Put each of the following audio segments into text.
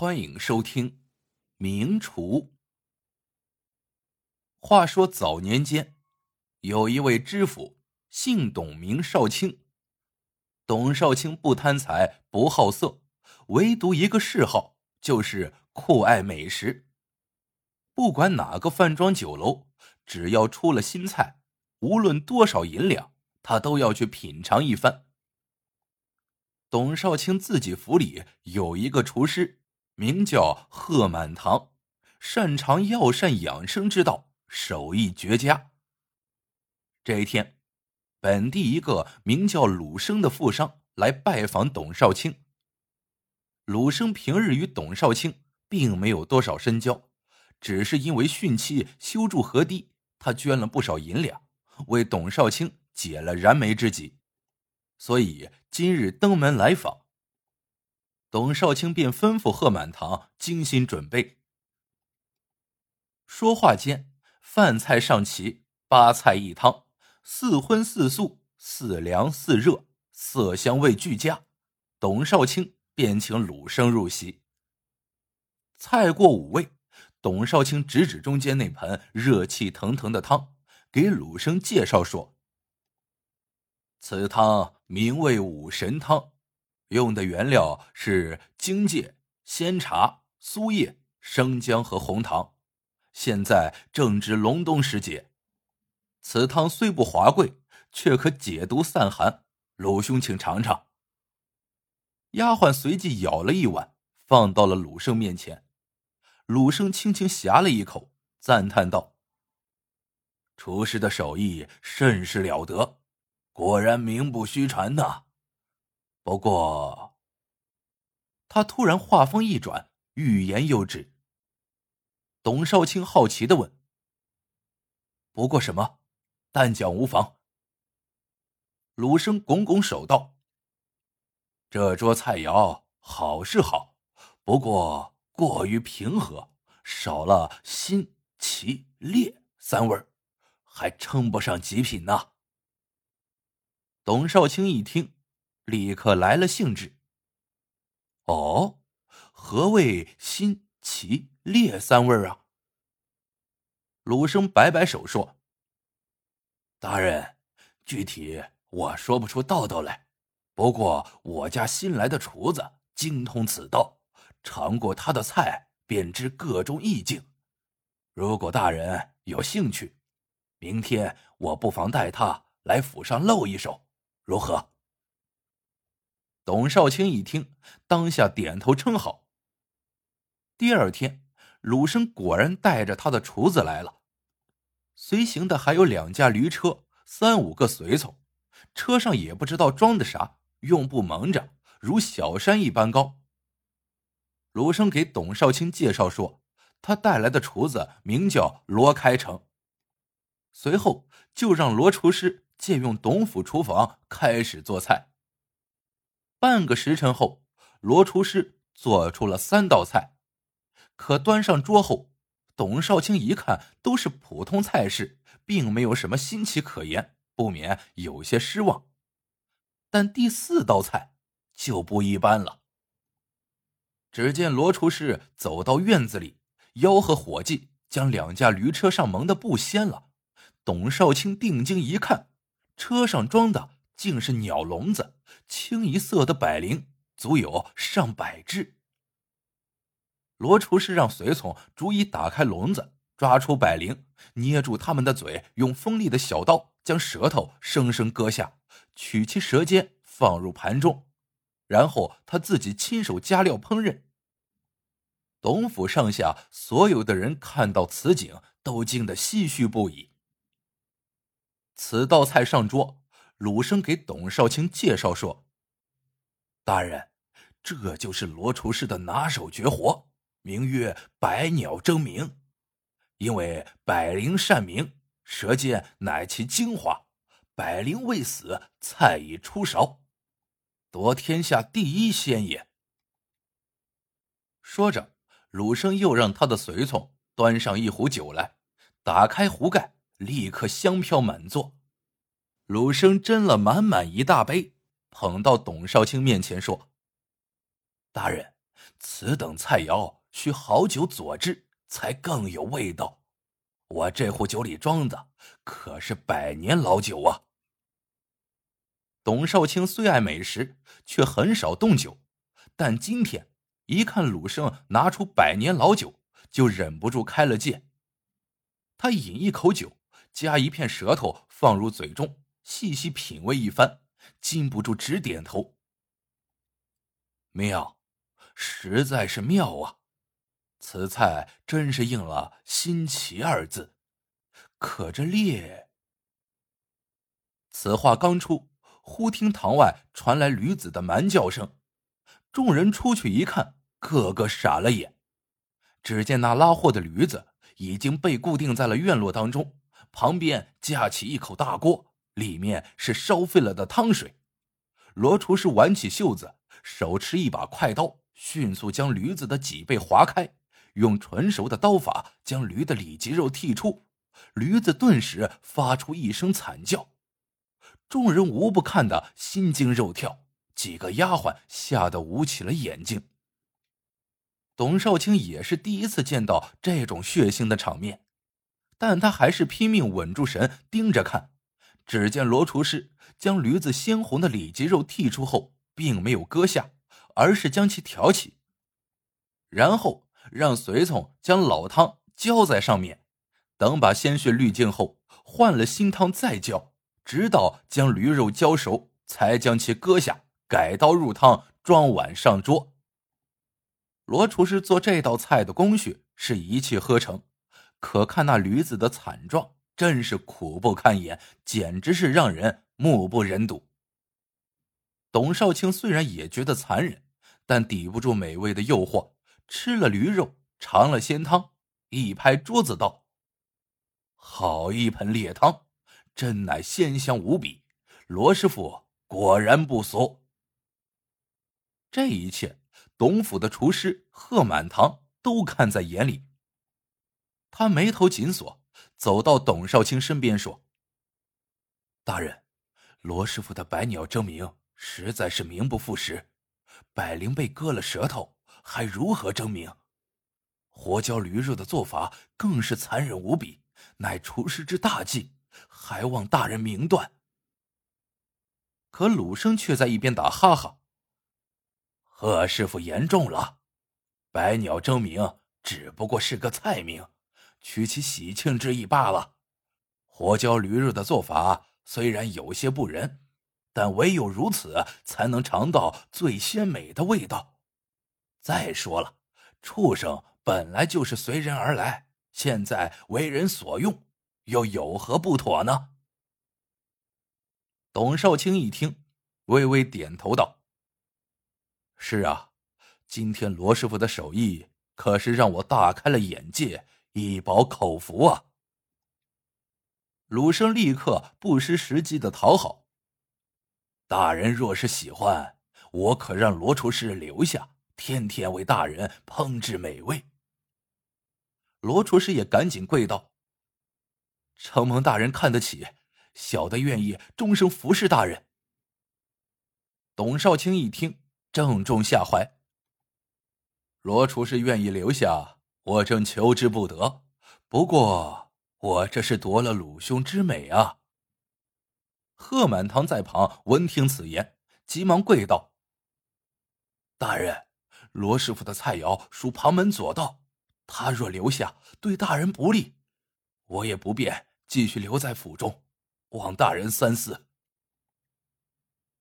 欢迎收听《名厨》。话说早年间，有一位知府，姓董，名少卿。董少卿不贪财，不好色，唯独一个嗜好，就是酷爱美食。不管哪个饭庄酒楼，只要出了新菜，无论多少银两，他都要去品尝一番。董少卿自己府里有一个厨师。名叫贺满堂，擅长药膳养生之道，手艺绝佳。这一天，本地一个名叫鲁生的富商来拜访董少卿。鲁生平日与董少卿并没有多少深交，只是因为汛期修筑河堤，他捐了不少银两，为董少卿解了燃眉之急，所以今日登门来访。董少卿便吩咐贺满堂精心准备。说话间，饭菜上齐，八菜一汤，四荤四素，四凉四热，色香味俱佳。董少卿便请鲁生入席。菜过五味，董少卿指指中间那盆热气腾腾的汤，给鲁生介绍说：“此汤名为五神汤。”用的原料是荆芥、鲜茶、苏叶、生姜和红糖。现在正值隆冬时节，此汤虽不华贵，却可解毒散寒。鲁兄，请尝尝。丫鬟随即舀了一碗，放到了鲁生面前。鲁生轻轻呷了一口，赞叹道：“厨师的手艺甚是了得，果然名不虚传呐。”不过，他突然话锋一转，欲言又止。董少卿好奇的问：“不过什么？但讲无妨。”鲁生拱拱手道：“这桌菜肴好是好，不过过于平和，少了辛、奇、烈三味儿，还称不上极品呢。”董少卿一听。立刻来了兴致。哦，何谓新奇、烈三味啊？鲁生摆摆手说：“大人，具体我说不出道道来。不过我家新来的厨子精通此道，尝过他的菜，便知各中意境。如果大人有兴趣，明天我不妨带他来府上露一手，如何？”董少卿一听，当下点头称好。第二天，鲁生果然带着他的厨子来了，随行的还有两架驴车、三五个随从，车上也不知道装的啥，用布蒙着，如小山一般高。鲁生给董少卿介绍说，他带来的厨子名叫罗开成，随后就让罗厨师借用董府厨房开始做菜。半个时辰后，罗厨师做出了三道菜，可端上桌后，董少卿一看都是普通菜式，并没有什么新奇可言，不免有些失望。但第四道菜就不一般了。只见罗厨师走到院子里，吆喝伙计将两架驴车上蒙的布掀了。董少卿定睛一看，车上装的。竟是鸟笼子，清一色的百灵，足有上百只。罗厨师让随从逐一打开笼子，抓出百灵，捏住他们的嘴，用锋利的小刀将舌头生生割下，取其舌尖放入盘中，然后他自己亲手加料烹饪。董府上下所有的人看到此景，都惊得唏嘘不已。此道菜上桌。鲁生给董少卿介绍说：“大人，这就是罗厨师的拿手绝活，名曰百鸟争鸣。因为百灵善鸣，舌尖乃其精华。百灵未死，菜已出勺，夺天下第一鲜也。”说着，鲁生又让他的随从端上一壶酒来，打开壶盖，立刻香飘满座。鲁生斟了满满一大杯，捧到董少卿面前说：“大人，此等菜肴需好酒佐制，才更有味道。我这壶酒里装的可是百年老酒啊！董少卿虽爱美食，却很少动酒，但今天一看鲁生拿出百年老酒，就忍不住开了戒。他饮一口酒，夹一片舌头放入嘴中，细细品味一番，禁不住直点头。妙，实在是妙啊！此菜真是应了“新奇”二字。可这烈……此话刚出，忽听堂外传来驴子的蛮叫声。众人出去一看，个个傻了眼。只见那拉货的驴子已经被固定在了院落当中，旁边架起一口大锅，里面是烧沸了的汤水。罗厨师挽起袖子，手持一把快刀，迅速将驴子的脊背划开。用纯熟的刀法将驴的里脊肉剔出，驴子顿时发出一声惨叫，众人无不看得心惊肉跳，几个丫鬟吓得捂起了眼睛。董少卿也是第一次见到这种血腥的场面，但他还是拼命稳住神，盯着看。只见罗厨师将驴子鲜红的里脊肉剔出后，并没有割下，而是将其挑起，然后。让随从将老汤浇在上面，等把鲜血滤净后，换了新汤再浇，直到将驴肉浇熟，才将其割下，改刀入汤，装碗上桌。罗厨师做这道菜的工序是一气呵成，可看那驴子的惨状，真是苦不堪言，简直是让人目不忍睹。董少卿虽然也觉得残忍，但抵不住美味的诱惑。吃了驴肉，尝了鲜汤，一拍桌子道：“好一盆烈汤，真乃鲜香无比。罗师傅果然不俗。”这一切，董府的厨师贺满堂都看在眼里。他眉头紧锁，走到董少卿身边说：“大人，罗师傅的百鸟争鸣实在是名不副实，百灵被割了舌头。”还如何争鸣？活椒驴肉的做法更是残忍无比，乃厨师之大忌，还望大人明断。可鲁生却在一边打哈哈：“贺师傅言重了，百鸟争鸣只不过是个菜名，取其喜庆之意罢了。活椒驴肉的做法虽然有些不仁，但唯有如此，才能尝到最鲜美的味道。”再说了，畜生本来就是随人而来，现在为人所用，又有何不妥呢？董少卿一听，微微点头道：“是啊，今天罗师傅的手艺可是让我大开了眼界，一饱口福啊。”鲁生立刻不失时机的讨好：“大人若是喜欢，我可让罗厨师留下。”天天为大人烹制美味。罗厨师也赶紧跪道：“承蒙大人看得起，小的愿意终生服侍大人。”董少卿一听，正中下怀。罗厨师愿意留下，我正求之不得。不过我这是夺了鲁兄之美啊！贺满堂在旁闻听此言，急忙跪道：“大人。”罗师傅的菜肴属旁门左道，他若留下，对大人不利，我也不便继续留在府中，望大人三思。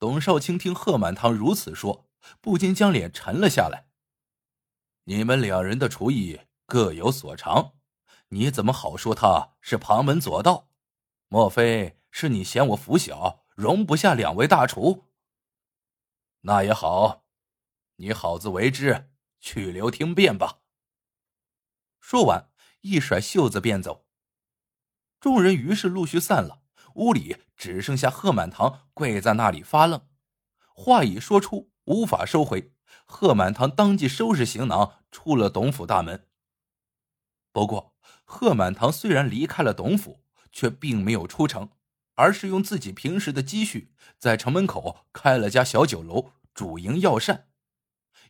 董少卿听贺满堂如此说，不禁将脸沉了下来。你们两人的厨艺各有所长，你怎么好说他是旁门左道？莫非是你嫌我府小，容不下两位大厨？那也好。你好自为之，去留听便吧。说完，一甩袖子便走。众人于是陆续散了，屋里只剩下贺满堂跪在那里发愣。话已说出，无法收回。贺满堂当即收拾行囊，出了董府大门。不过，贺满堂虽然离开了董府，却并没有出城，而是用自己平时的积蓄，在城门口开了家小酒楼，主营药膳。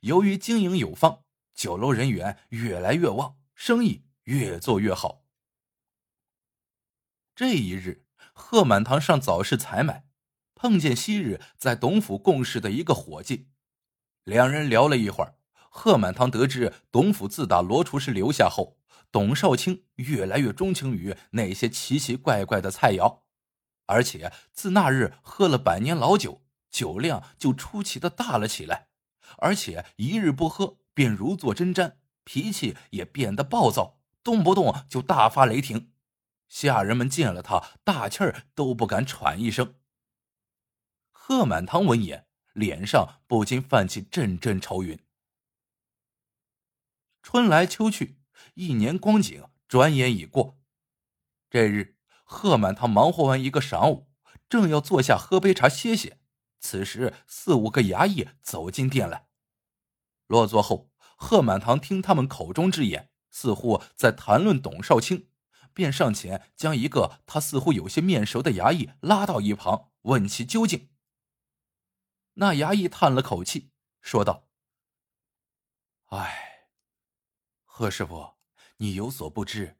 由于经营有方，酒楼人员越来越旺，生意越做越好。这一日，贺满堂上早市采买，碰见昔日在董府共事的一个伙计，两人聊了一会儿。贺满堂得知董府自打罗厨师留下后，董少卿越来越钟情于那些奇奇怪怪的菜肴，而且自那日喝了百年老酒，酒量就出奇的大了起来，而且一日不喝便如坐针毡，脾气也变得暴躁，动不动就大发雷霆。下人们见了他，大气儿都不敢喘一声。贺满堂闻言，脸上不禁泛起阵阵愁云。春来秋去，一年光景转眼已过。这日，贺满堂忙活完一个晌午，正要坐下喝杯茶歇歇，此时四五个衙役走进店来。落座后，贺满堂听他们口中之言，似乎在谈论董少卿。便上前将一个他似乎有些面熟的衙役拉到一旁，问其究竟。那衙役叹了口气，说道：“唉，贺师傅，你有所不知，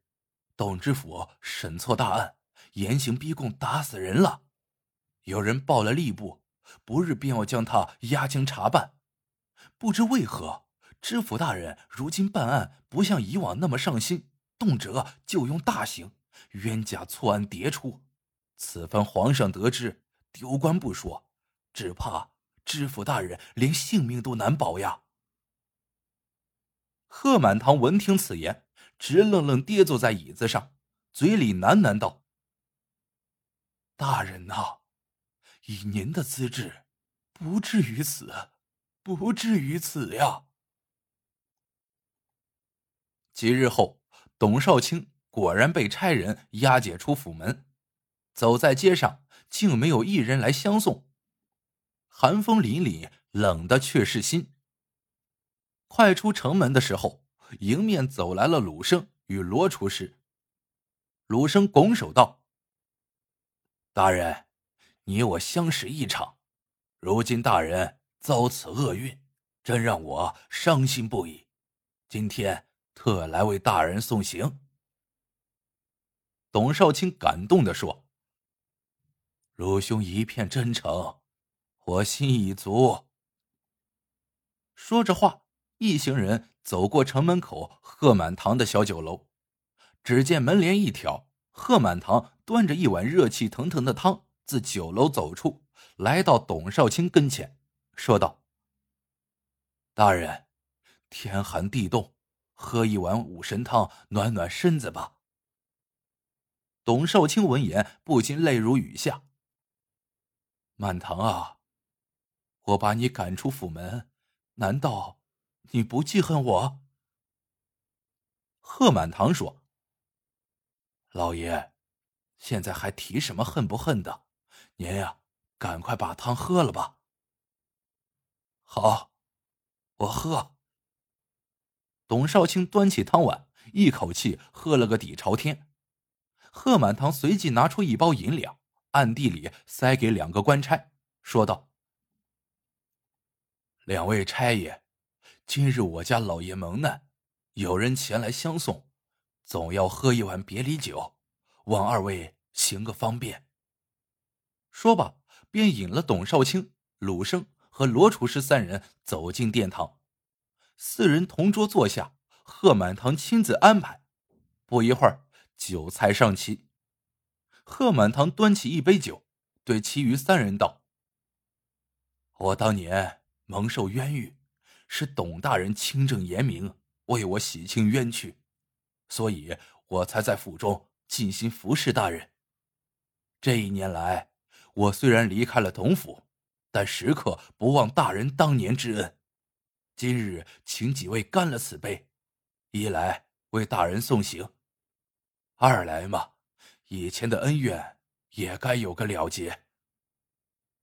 董知府审错大案，严刑逼供，打死人了。有人报了吏部，不日便要将他押京查办。不知为何，知府大人如今办案不像以往那么上心。”动辄就用大刑，冤假错案迭出。此番皇上得知，丢官不说，只怕知府大人连性命都难保呀。贺满堂闻听此言，直愣愣跌坐在椅子上，嘴里喃喃道：“大人呐，以您的资质，不至于此，不至于此呀。”几日后。董少卿果然被差人押解出府门，走在街上，竟没有一人来相送。寒风凛凛，冷的却是心。快出城门的时候，迎面走来了鲁生与罗厨师。鲁生拱手道：“大人，你我相识一场，如今大人遭此厄运，真让我伤心不已。今天。”特来为大人送行。董少卿感动的说：“鲁兄一片真诚，我心已足。”说着话，一行人走过城门口贺满堂的小酒楼，只见门帘一挑，贺满堂端着一碗热气腾腾的汤自酒楼走出来到董少卿跟前，说道：“大人，天寒地冻。”喝一碗五神汤，暖暖身子吧。董少卿闻言，不禁泪如雨下。满堂啊，我把你赶出府门，难道你不记恨我？贺满堂说：“老爷，现在还提什么恨不恨的？您呀，赶快把汤喝了吧。”好，我喝。董少卿端起汤碗，一口气喝了个底朝天。贺满堂随即拿出一包银两，暗地里塞给两个官差，说道：“两位差爷，今日我家老爷蒙难，有人前来相送，总要喝一碗别离酒，望二位行个方便。”说罢，便引了董少卿、鲁生和罗厨师三人走进殿堂。四人同桌坐下，贺满堂亲自安排。不一会儿，酒菜上齐。贺满堂端起一杯酒，对其余三人道：“我当年蒙受冤狱，是董大人清正严明，为我洗清冤屈，所以我才在府中尽心服侍大人。这一年来，我虽然离开了董府，但时刻不忘大人当年之恩。”今日请几位干了此杯，一来为大人送行，二来嘛，以前的恩怨也该有个了结。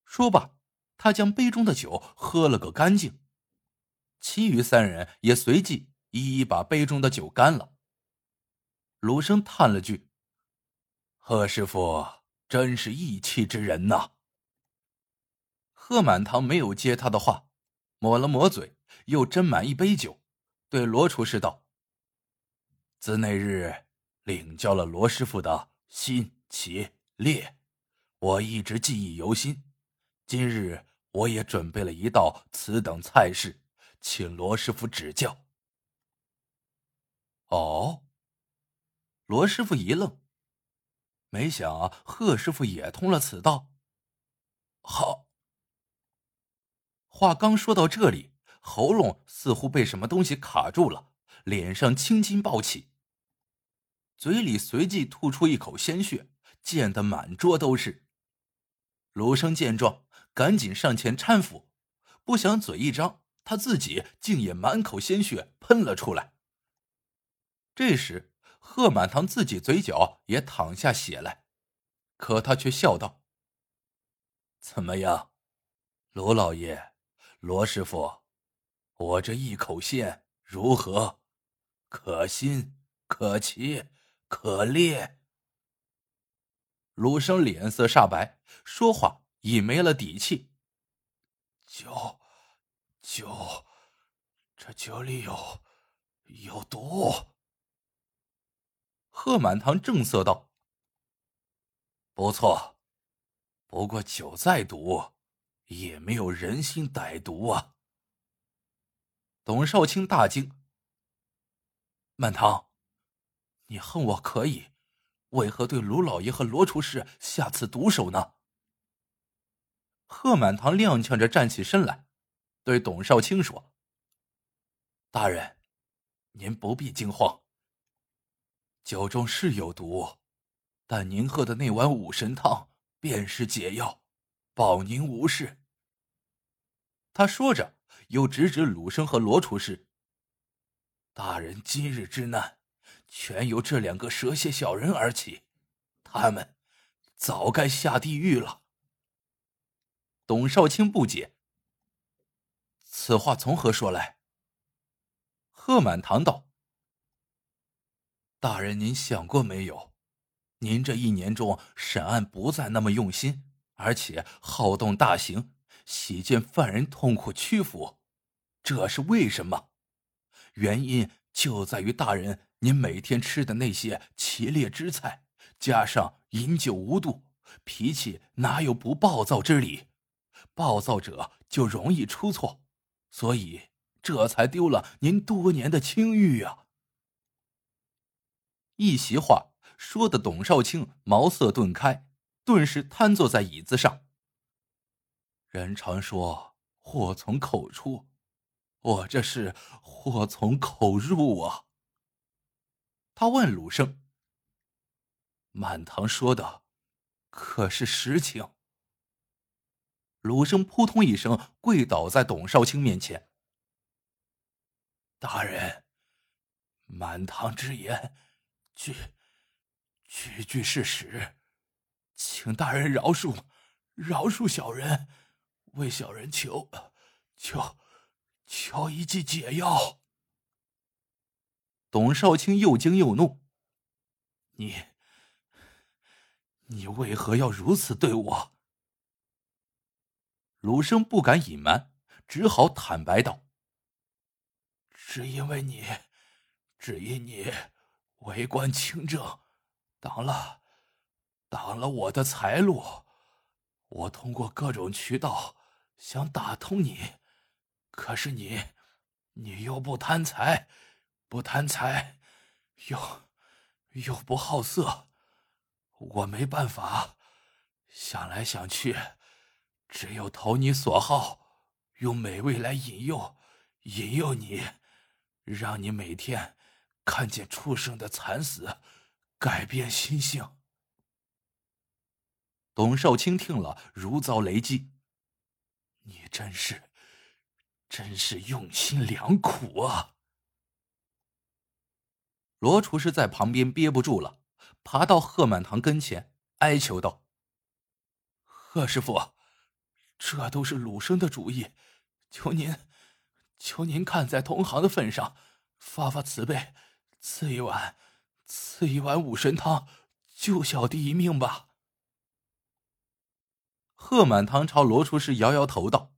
说罢，他将杯中的酒喝了个干净，其余三人也随即一一把杯中的酒干了。鲁生叹了句：“贺师傅真是义气之人呐。”贺满堂没有接他的话，抹了抹嘴。又斟满一杯酒，对罗厨师道：“自那日领教了罗师傅的心、奇、烈，我一直记忆犹新。今日我也准备了一道此等菜式，请罗师傅指教。”哦，罗师傅一愣，没想贺师傅也通了此道。好，话刚说到这里，喉咙似乎被什么东西卡住了，脸上青筋暴起，嘴里随即吐出一口鲜血，溅得满桌都是。卢生见状，赶紧上前搀扶，不想嘴一张，他自己竟也满口鲜血喷了出来。这时，贺满堂自己嘴角也淌下血来，可他却笑道：“怎么样，罗老爷，罗师傅，我这一口鲜如何？可心，可奇，可烈？”卢生脸色煞白，说话已没了底气。酒，酒，这酒里有，有毒。贺满堂正色道：“不错，不过酒再毒，也没有人心歹毒啊。”董少卿大惊：“满堂，你恨我可以，为何对卢老爷和罗厨师下此毒手呢？”贺满堂踉跄着站起身来，对董少卿说：“大人，您不必惊慌。”酒中是有毒，但您喝的那碗五神汤便是解药，保您无事。他说着，又指指鲁生和罗厨师：“大人今日之难，全由这两个蛇蝎小人而起，他们早该下地狱了。”董少卿不解：“此话从何说来？”贺满堂道。大人，您想过没有？您这一年中审案不再那么用心，而且好动大刑，喜见犯人痛苦屈服，这是为什么？原因就在于大人您每天吃的那些奇烈之菜，加上饮酒无度，脾气哪有不暴躁之理？暴躁者就容易出错，所以这才丢了您多年的清誉啊！一席话说的董少卿茅塞顿开，顿时瘫坐在椅子上。人常说祸从口出，我这是祸从口入啊！他问鲁生：“满堂说的可是实情？”鲁生扑通一声跪倒在董少卿面前：“大人，满堂之言。”句句句是实，请大人饶恕，饶恕小人，为小人求求求一剂解药。董少卿又惊又怒：“你你为何要如此对我？”鲁生不敢隐瞒，只好坦白道：“只因为你，只因你。”为官清正，挡了，挡了我的财路。我通过各种渠道想打通你，可是你，你又不贪财，不贪财，又又不好色。我没办法，想来想去，只有投你所好，用美味来引诱，引诱你，让你每天。看见畜生的惨死，改变心性。董少卿听了如遭雷击，你真是，真是用心良苦啊！罗厨师在旁边憋不住了，爬到贺满堂跟前，哀求道：“贺师傅，这都是鲁生的主意，求您，求您看在同行的份上，发发慈悲。”赐一碗，赐一碗五神汤，救小弟一命吧。贺满堂朝罗厨师摇摇头道：“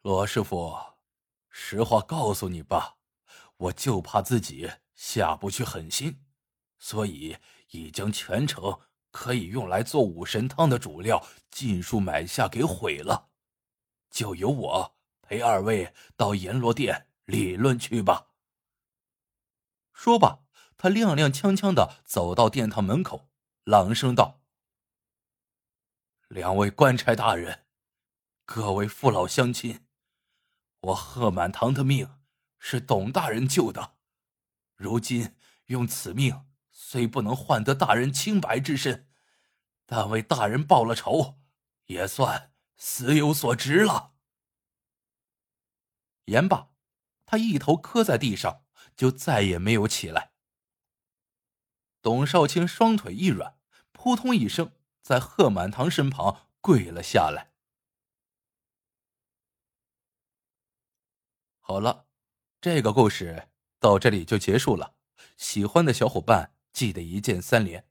罗师傅，实话告诉你吧，我就怕自己下不去狠心，所以已将全城可以用来做武神汤的主料尽数买下给毁了，就由我陪二位到阎罗殿理论去吧。说罢，他踉踉跄跄的走到殿堂门口，朗声道：“两位官差大人，各位父老乡亲。”我贺满堂的命是董大人救的，如今用此命虽不能换得大人清白之身，但为大人报了仇，也算死有所值了。言罢，他一头磕在地上，就再也没有起来。董少卿双腿一软，扑通一声，在贺满堂身旁跪了下来。好了，这个故事到这里就结束了。喜欢的小伙伴记得一键三连，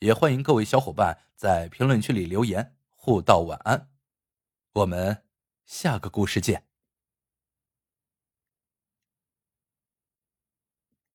也欢迎各位小伙伴在评论区里留言互道晚安。我们下个故事见。